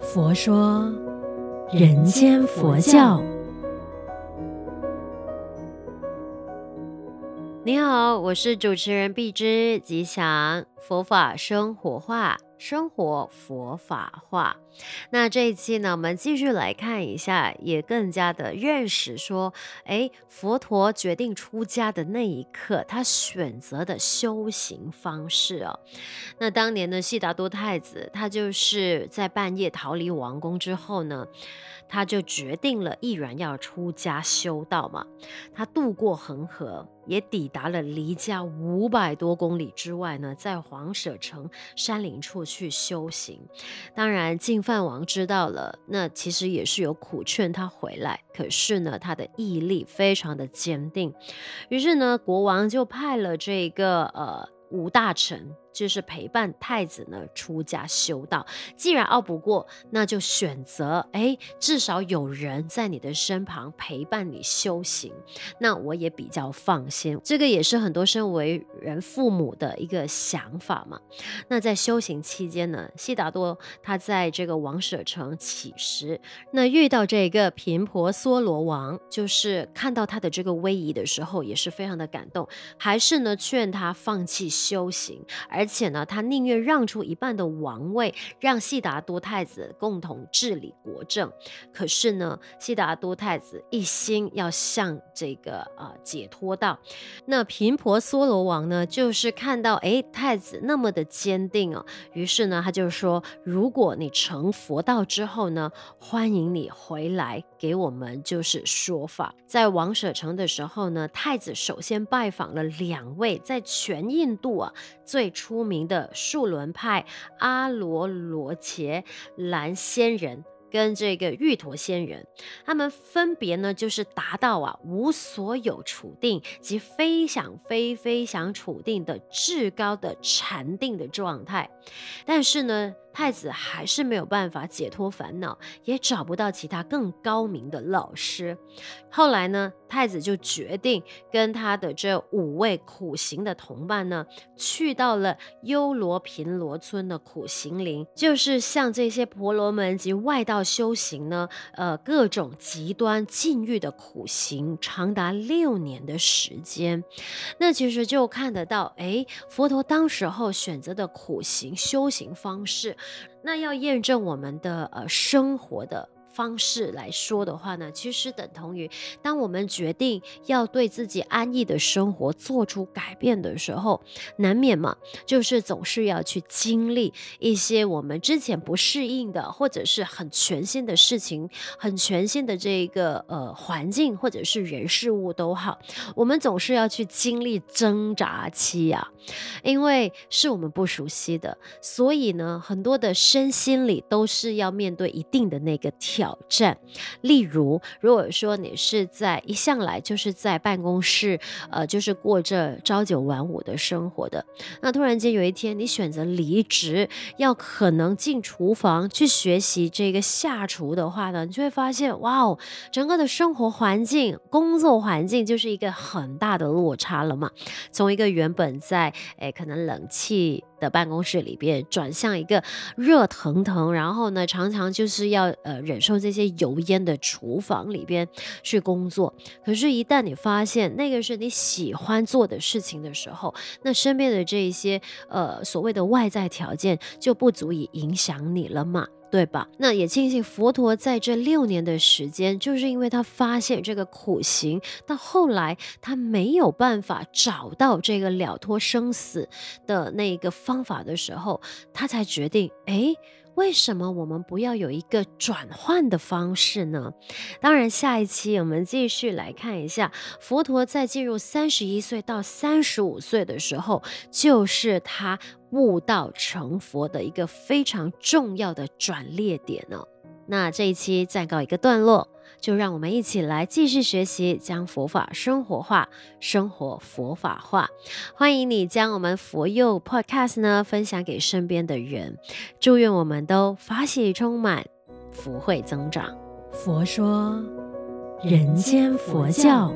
佛说人间佛教。你好，我是主持人碧芝，吉祥佛法生活化。生活佛法化，那这一期呢，我们继续来看一下，也更加的认识说，诶，佛陀决定出家的那一刻，他选择的修行方式哦。那当年的悉达多太子，他就是在半夜逃离王宫之后呢，他就决定了毅然要出家修道嘛。他渡过恒河。也抵达了离家五百多公里之外呢，在王舍城山林处去修行。当然，净饭王知道了，那其实也是有苦劝他回来。可是呢，他的毅力非常的坚定。于是呢，国王就派了这个呃吴大臣。就是陪伴太子呢出家修道，既然拗不过，那就选择哎，至少有人在你的身旁陪伴你修行，那我也比较放心。这个也是很多身为人父母的一个想法嘛。那在修行期间呢，悉达多他在这个王舍城乞食，那遇到这个频婆娑罗王，就是看到他的这个威仪的时候，也是非常的感动，还是呢劝他放弃修行，而而且呢，他宁愿让出一半的王位，让悉达多太子共同治理国政。可是呢，悉达多太子一心要向这个呃解脱道。那频婆娑罗王呢，就是看到诶太子那么的坚定哦，于是呢，他就说：如果你成佛道之后呢，欢迎你回来给我们就是说法。在王舍城的时候呢，太子首先拜访了两位在全印度啊最初。出名的树轮派阿罗罗伽蓝仙人跟这个玉陀仙人，他们分别呢就是达到啊无所有处定及非想非非想处定的至高的禅定的状态，但是呢。太子还是没有办法解脱烦恼，也找不到其他更高明的老师。后来呢，太子就决定跟他的这五位苦行的同伴呢，去到了优罗频罗村的苦行林，就是向这些婆罗门及外道修行呢，呃，各种极端禁欲的苦行，长达六年的时间。那其实就看得到，哎，佛陀当时候选择的苦行修行方式。那要验证我们的呃生活的方式来说的话呢，其实等同于当我们决定要对自己安逸的生活做出改变的时候，难免嘛，就是总是要去经历一些我们之前不适应的，或者是很全新的事情，很全新的这个呃环境，或者是人事物都好，我们总是要去经历挣扎期、啊，因为是我们不熟悉的，所以呢，很多的身心里都是要面对一定的那个挑。挑战，例如，如果说你是在一向来就是在办公室，呃，就是过着朝九晚五的生活的，那突然间有一天你选择离职，要可能进厨房去学习这个下厨的话呢，你就会发现，哇哦，整个的生活环境、工作环境就是一个很大的落差了嘛。从一个原本在，诶，可能冷气。的办公室里边转向一个热腾腾，然后呢，常常就是要呃忍受这些油烟的厨房里边去工作。可是，一旦你发现那个是你喜欢做的事情的时候，那身边的这一些呃所谓的外在条件就不足以影响你了嘛。对吧？那也庆幸佛陀在这六年的时间，就是因为他发现这个苦行，到后来他没有办法找到这个了脱生死的那一个方法的时候，他才决定，哎。为什么我们不要有一个转换的方式呢？当然，下一期我们继续来看一下佛陀在进入三十一岁到三十五岁的时候，就是他悟道成佛的一个非常重要的转捩点呢。那这一期暂告一个段落。就让我们一起来继续学习，将佛法生活化，生活佛法化。欢迎你将我们佛佑 Podcast 呢分享给身边的人，祝愿我们都法喜充满，福慧增长。佛说人间佛教。